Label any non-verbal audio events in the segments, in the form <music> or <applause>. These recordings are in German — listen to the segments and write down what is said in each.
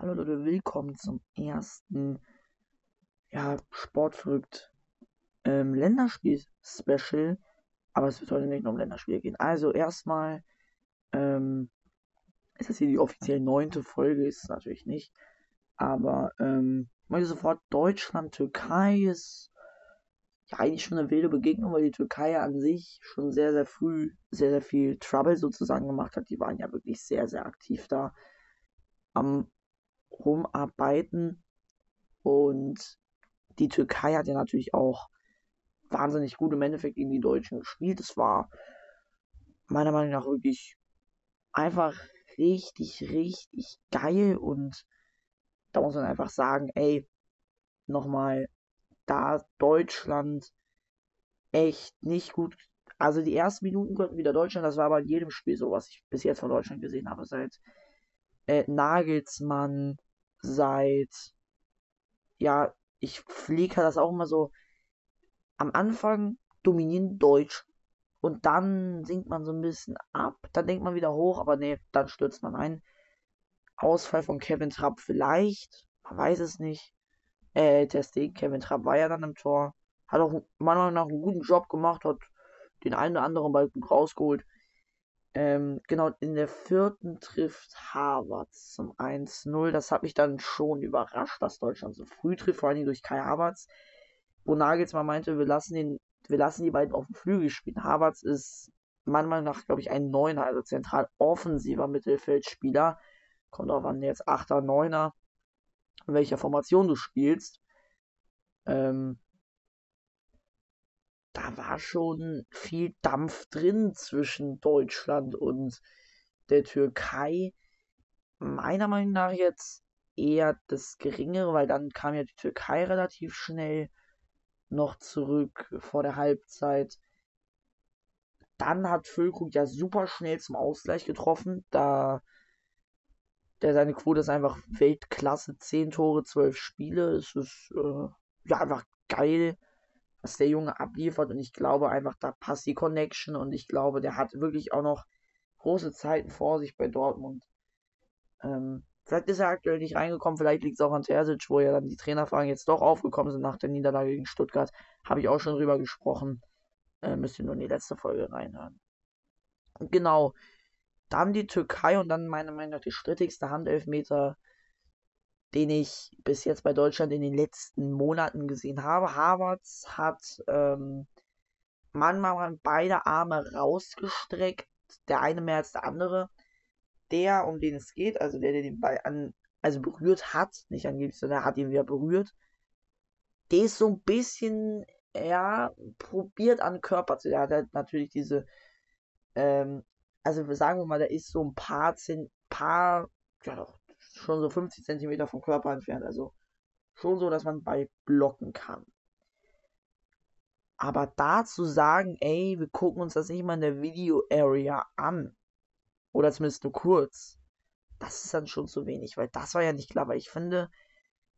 Hallo Leute, willkommen zum ersten ja, Sportverrückt ähm, Länderspiel-Special. Aber es wird heute nicht nur um Länderspiele gehen. Also erstmal ähm, ist das hier die offiziell neunte Folge, ist es natürlich nicht. Aber ähm, möchte sofort Deutschland, Türkei ist ja eigentlich schon eine wilde Begegnung, weil die Türkei an sich schon sehr, sehr früh sehr, sehr viel Trouble sozusagen gemacht hat. Die waren ja wirklich sehr, sehr aktiv da am rumarbeiten. Und die Türkei hat ja natürlich auch wahnsinnig gut im Endeffekt gegen die Deutschen gespielt. Es war meiner Meinung nach wirklich einfach richtig, richtig geil. Und da muss man einfach sagen, ey, nochmal, da Deutschland echt nicht gut. Also die ersten Minuten konnten wieder Deutschland, das war aber in jedem Spiel so, was ich bis jetzt von Deutschland gesehen habe. Seit äh, Nagelsmann, seit, ja, ich fliege das auch immer so, am Anfang dominieren Deutsch und dann sinkt man so ein bisschen ab, dann denkt man wieder hoch, aber nee, dann stürzt man ein. Ausfall von Kevin Trapp vielleicht, man weiß es nicht. Äh, Testing, Kevin Trapp war ja dann im Tor, hat auch meiner Meinung nach einen guten Job gemacht, hat den einen oder anderen Ball gut rausgeholt. Ähm, genau, in der vierten trifft Harvard zum 1-0. Das hat mich dann schon überrascht, dass Deutschland so früh trifft, vor allem durch Kai Havertz. Wo Nagelsmann meinte, wir lassen, den, wir lassen die beiden auf dem Flügel spielen. Havertz ist meiner Meinung nach, glaube ich, ein Neuner, also zentral offensiver Mittelfeldspieler. Kommt auch an, jetzt 8er, 9er, in welcher Formation du spielst. Ähm, da war schon viel Dampf drin zwischen Deutschland und der Türkei. Meiner Meinung nach jetzt eher das Geringere, weil dann kam ja die Türkei relativ schnell noch zurück vor der Halbzeit. Dann hat Füllkrug ja super schnell zum Ausgleich getroffen, da der seine Quote ist einfach Weltklasse, 10 Tore, 12 Spiele. Es ist äh, ja einfach geil was der Junge abliefert. Und ich glaube einfach, da passt die Connection. Und ich glaube, der hat wirklich auch noch große Zeiten vor sich bei Dortmund. Ähm, vielleicht ist er aktuell nicht reingekommen. Vielleicht liegt es auch an Terzic, wo ja dann die Trainerfragen jetzt doch aufgekommen sind nach der Niederlage gegen Stuttgart. Habe ich auch schon drüber gesprochen. Äh, müsst ihr nur in die letzte Folge reinhören. Genau. Dann die Türkei und dann meiner Meinung nach die strittigste Handelfmeter den ich bis jetzt bei Deutschland in den letzten Monaten gesehen habe. Havertz hat ähm, manchmal beide Arme rausgestreckt, der eine mehr als der andere. Der, um den es geht, also der, der den Ball an, also berührt hat, nicht angeblich, sondern er hat ihn wieder berührt, der ist so ein bisschen, ja, probiert an den Körper zu. Der hat halt natürlich diese, ähm, also sagen wir mal, der ist so ein paar, paar, ja doch, schon so 50 cm vom Körper entfernt. Also schon so, dass man bei blocken kann. Aber da zu sagen, ey, wir gucken uns das nicht mal in der Video-Area an. Oder zumindest nur kurz. Das ist dann schon zu wenig, weil das war ja nicht klar. Weil ich finde,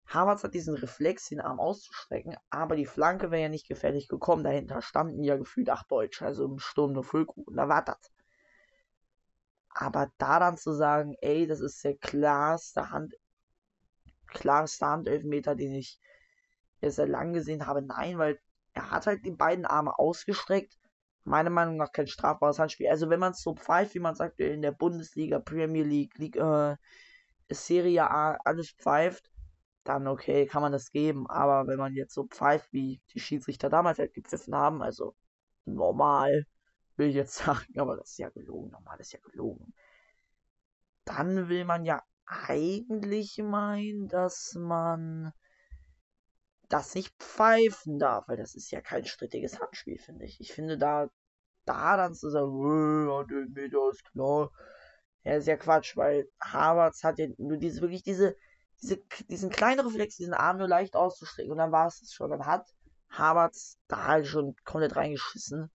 Havertz hat diesen Reflex, den Arm auszustrecken, aber die Flanke wäre ja nicht gefährlich gekommen. Dahinter standen ja gefühlt acht Deutsche, also im Sturm nur Füllkuchen. Da war das. Aber da dann zu sagen, ey, das ist der klarste Hand, klarste Handelfmeter, den ich sehr lang gesehen habe, nein, weil er hat halt die beiden Arme ausgestreckt. Meiner Meinung nach kein strafbares Handspiel. Also wenn man es so pfeift, wie man sagt, in der Bundesliga, Premier League, Liga, äh, Serie A, alles pfeift, dann okay, kann man das geben. Aber wenn man jetzt so pfeift, wie die Schiedsrichter damals halt gepfiffen haben, also normal, will jetzt <laughs> sagen, aber das ist ja gelogen, normal ist ja gelogen. Dann will man ja eigentlich meinen, dass man das nicht pfeifen darf, weil das ist ja kein strittiges Handspiel, finde ich. Ich finde da, da dann zu sagen, äh, Meter ist klar, ja, ist ja Quatsch, weil Harvards hat ja nur diese, wirklich diese, diese, diesen kleinen Reflex, diesen Arm nur leicht auszustrecken und dann war es schon. Dann hat Harvards da halt schon komplett reingeschissen.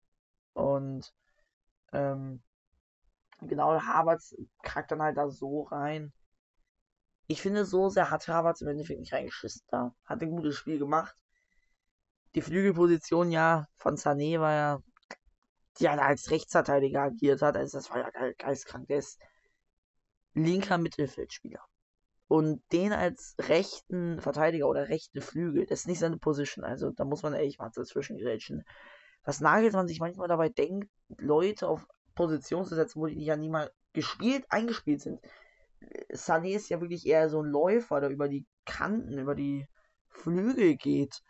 Und ähm, genau, Harvards kackt dann halt da so rein. Ich finde, so sehr hat Harvards im Endeffekt nicht reingeschissen da. Hat ein gutes Spiel gemacht. Die Flügelposition ja von Sané war ja, die er als Rechtsverteidiger agiert hat. Also das war ja geil, geistkrank. Der ist linker Mittelfeldspieler. Und den als rechten Verteidiger oder rechte Flügel, das ist nicht seine Position. Also da muss man ehrlich mal dazwischen grätschen. Was Nagelsmann sich manchmal dabei denkt, Leute auf Position zu setzen, wo die ja nie mal gespielt, eingespielt sind. Sané ist ja wirklich eher so ein Läufer, der über die Kanten, über die Flügel geht.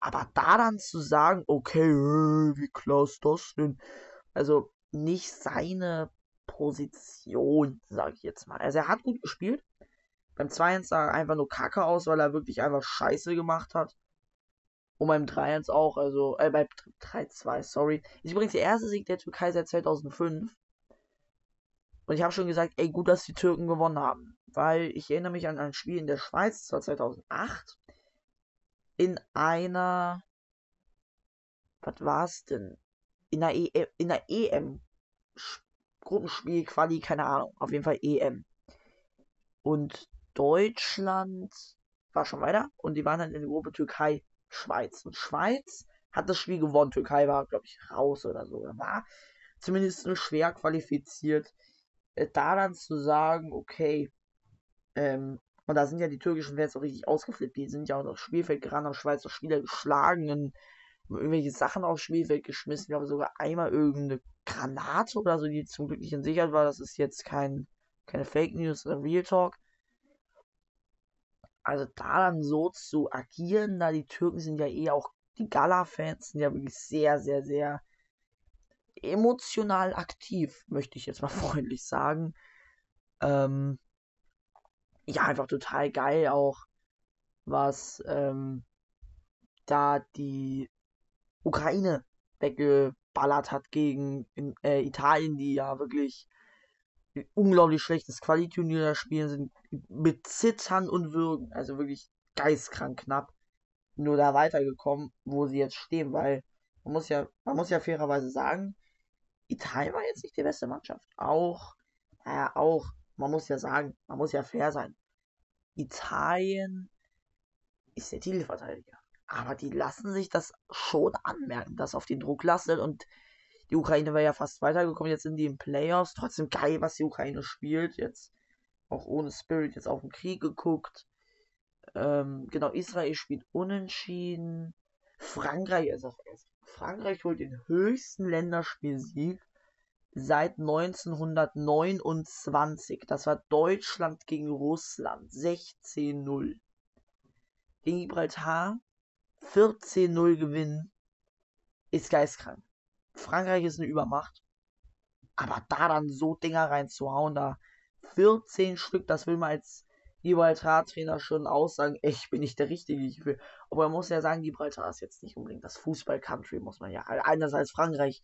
Aber da dann zu sagen, okay, äh, wie klar ist das denn? Also nicht seine Position, sage ich jetzt mal. Also er hat gut gespielt. Beim 2-1 sah er einfach nur kacke aus, weil er wirklich einfach Scheiße gemacht hat. Und beim 3-1 auch, also, äh, bei 3-2, sorry. Ist übrigens der erste Sieg der Türkei seit 2005. Und ich habe schon gesagt, ey, gut, dass die Türken gewonnen haben. Weil ich erinnere mich an ein Spiel in der Schweiz, das war 2008. In einer. Was war's denn? In der, e in der EM. Gruppenspiel, Quali, keine Ahnung. Auf jeden Fall EM. Und Deutschland war schon weiter. Und die waren dann in der Gruppe Türkei, Schweiz. Und Schweiz hat das Spiel gewonnen. Türkei war, glaube ich, raus oder so. War zumindest schwer qualifiziert äh, da dann zu sagen, okay, ähm, und da sind ja die türkischen Fans auch richtig ausgeflippt, die sind ja auch aufs Spielfeld gerannt, haben Schweizer Spieler geschlagen und irgendwelche Sachen aufs Spielfeld geschmissen. Ich glaube sogar einmal irgendeine Granate oder so, die zum Glück nicht in Sicherheit war. Das ist jetzt kein, keine Fake News oder Real Talk. Also da dann so zu agieren, da die Türken sind ja eh auch, die Gala-Fans sind ja wirklich sehr, sehr, sehr emotional aktiv, möchte ich jetzt mal <laughs> freundlich sagen. Ähm, ja, einfach total geil auch, was ähm, da die Ukraine weggeballert hat gegen äh, Italien, die ja wirklich unglaublich schlechtes Qualiturnier spielen, sind mit Zittern und Würgen, also wirklich geistkrank knapp, nur da weitergekommen, wo sie jetzt stehen, weil man muss ja, man muss ja fairerweise sagen, Italien war jetzt nicht die beste Mannschaft. Auch, naja, auch, man muss ja sagen, man muss ja fair sein. Italien ist der Titelverteidiger. Aber die lassen sich das schon anmerken, dass auf den Druck lastet und die Ukraine war ja fast weitergekommen. Jetzt sind die im Playoffs. Trotzdem geil, was die Ukraine spielt. Jetzt auch ohne Spirit jetzt auf den Krieg geguckt. Ähm, genau, Israel spielt unentschieden. Frankreich ist auch erst Frankreich holt den höchsten Länderspielsieg seit 1929. Das war Deutschland gegen Russland 16-0. Gegen Gibraltar 14-0 gewinnen ist geistkrank. Frankreich ist eine Übermacht. Aber da dann so Dinger reinzuhauen, da 14 Stück, das will man als Gibraltar-Trainer schon aussagen, ich bin nicht der Richtige für. Aber man muss ja sagen, Gibraltar ist jetzt nicht unbedingt das Fußball-Country, muss man ja. Anders als Frankreich.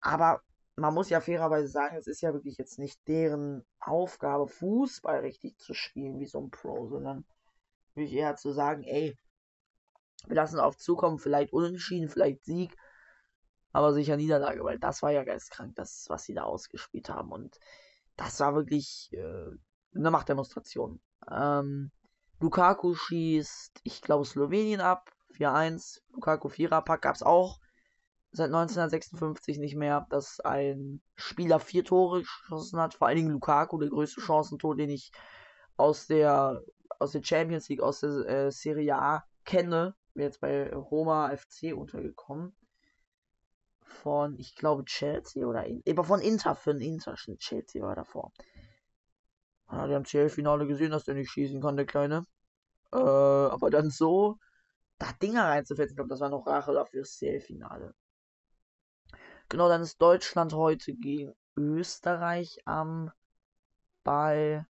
Aber man muss ja fairerweise sagen, es ist ja wirklich jetzt nicht deren Aufgabe, Fußball richtig zu spielen, wie so ein Pro, sondern wirklich eher zu sagen, ey, wir lassen auf zukommen, vielleicht Unentschieden, vielleicht Sieg, aber sicher Niederlage, weil das war ja geistkrank, das, was sie da ausgespielt haben. Und das war wirklich äh, eine Machtdemonstration. Ähm, Lukaku schießt, ich glaube, Slowenien ab. 4-1. Lukaku Viererpack gab es auch seit 1956 nicht mehr, dass ein Spieler vier Tore geschossen hat. Vor allen Dingen Lukaku, der größte Chancentor, den ich aus der, aus der Champions League, aus der äh, Serie A kenne. Jetzt bei Roma FC untergekommen. Von, ich glaube, Chelsea oder in, von Inter, für ein Inter. Chelsea war davor. Ja, die haben CL-Finale gesehen, dass der nicht schießen kann, der Kleine. Äh, aber dann so, da Dinger reinzufetzen, ich glaube, das war noch Rache dafür das CL-Finale. Genau, dann ist Deutschland heute gegen Österreich am Ball.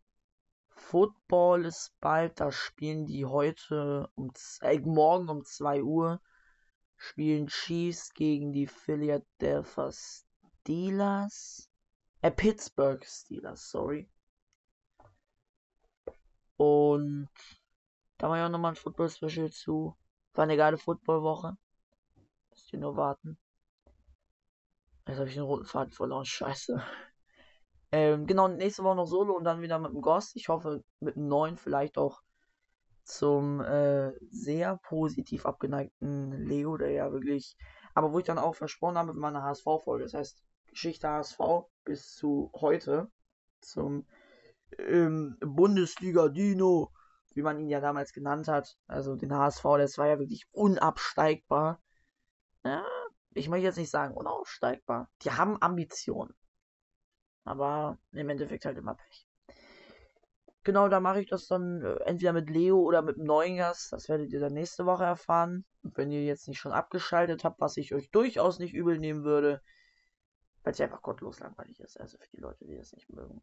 Football ist bald, da spielen die heute um äh, morgen um 2 Uhr spielen Chiefs gegen die Philadelphia Steelers. Äh, Pittsburgh Steelers, sorry. Und da war ja auch nochmal ein Football-Special zu. War eine geile Football-Woche. Müsst ihr nur warten. Jetzt habe ich den roten Faden verloren. Scheiße. Ähm, genau, nächste Woche noch Solo und dann wieder mit dem Ghost. Ich hoffe, mit einem neuen vielleicht auch zum äh, sehr positiv abgeneigten Leo, der ja wirklich. Aber wo ich dann auch versprochen habe mit meiner HSV-Folge. Das heißt, Geschichte HSV bis zu heute. Zum ähm, Bundesliga Dino, wie man ihn ja damals genannt hat. Also den HSV, das war ja wirklich unabsteigbar. Ja, ich möchte jetzt nicht sagen unaufsteigbar. Die haben Ambitionen. Aber im Endeffekt halt immer Pech. Genau, da mache ich das dann äh, entweder mit Leo oder mit einem neuen Gast. Das werdet ihr dann nächste Woche erfahren. Und wenn ihr jetzt nicht schon abgeschaltet habt, was ich euch durchaus nicht übel nehmen würde, weil es einfach gottlos langweilig ist. Also für die Leute, die das nicht mögen.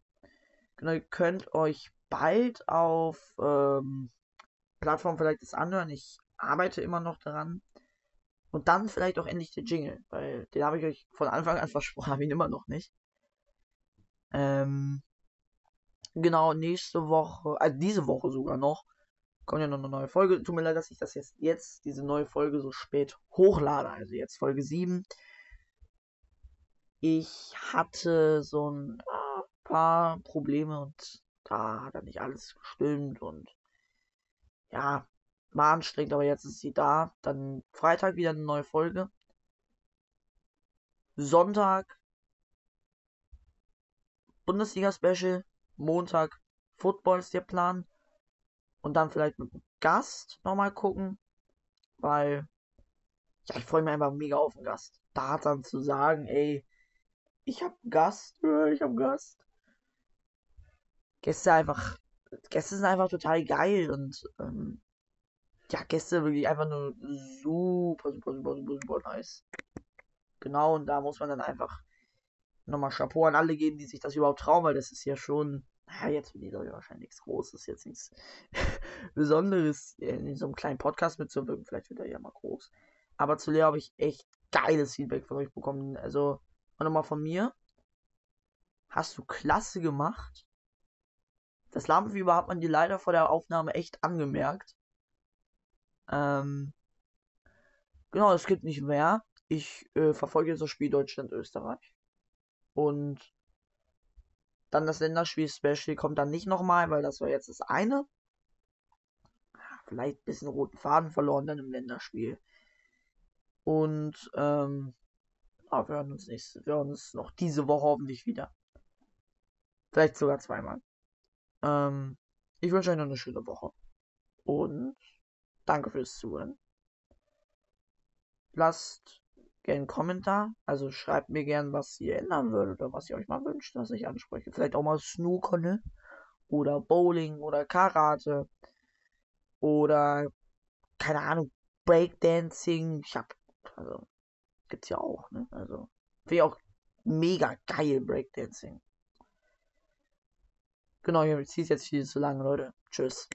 Genau, ihr könnt euch bald auf ähm, Plattform vielleicht das anhören. Ich arbeite immer noch daran. Und dann vielleicht auch endlich der Jingle, weil den habe ich euch von Anfang an <laughs> versprochen, habe ihn immer noch nicht. Ähm, genau, nächste Woche, also diese Woche sogar noch, kommt ja noch eine neue Folge. Tut mir leid, dass ich das jetzt, jetzt diese neue Folge so spät hochlade, also jetzt Folge 7. Ich hatte so ein äh, paar Probleme und da hat dann nicht alles gestimmt und ja, war anstrengend, aber jetzt ist sie da. Dann Freitag wieder eine neue Folge. Sonntag Bundesliga-Special. Montag Football ist der Plan. Und dann vielleicht mit einem Gast nochmal gucken. Weil, ja, ich freue mich einfach mega auf den Gast. Da dann zu sagen, ey, ich hab einen Gast, ich hab einen Gast. Gäste einfach, Gäste sind einfach total geil und ähm, ja, Gäste wirklich einfach nur super, super, super, super, super nice. Genau, und da muss man dann einfach nochmal Chapeau an alle geben, die sich das überhaupt trauen, weil das ist ja schon, naja, jetzt Leute wahrscheinlich nichts Großes, jetzt nichts <laughs> Besonderes, in so einem kleinen Podcast mitzuwirken. Vielleicht wird er ja mal groß. Aber zu Lea habe ich echt geiles Feedback von euch bekommen. Also, nochmal von mir. Hast du klasse gemacht. Das Lampenfieber hat man dir leider vor der Aufnahme echt angemerkt. Ähm, genau, es gibt nicht mehr. Ich äh, verfolge jetzt das Spiel Deutschland-Österreich. Und dann das Länderspiel-Special kommt dann nicht nochmal, weil das war jetzt das eine. Vielleicht ein bisschen roten Faden verloren dann im Länderspiel. Und ähm, ja, wir hören uns nächste, wir hören uns noch diese Woche hoffentlich wieder. Vielleicht sogar zweimal. Ähm, ich wünsche euch noch eine schöne Woche. Und danke fürs Zuhören. Lasst einen Kommentar. Also schreibt mir gerne, was ihr ändern würdet oder was ihr euch mal wünscht, dass ich anspreche. Vielleicht auch mal Snooker, ne? Oder Bowling oder Karate. Oder, keine Ahnung, Breakdancing. Ich hab, also, gibt's ja auch, ne? Also, finde ich auch mega geil, Breakdancing. Genau, ich ziehe jetzt viel zu lange, Leute. Tschüss.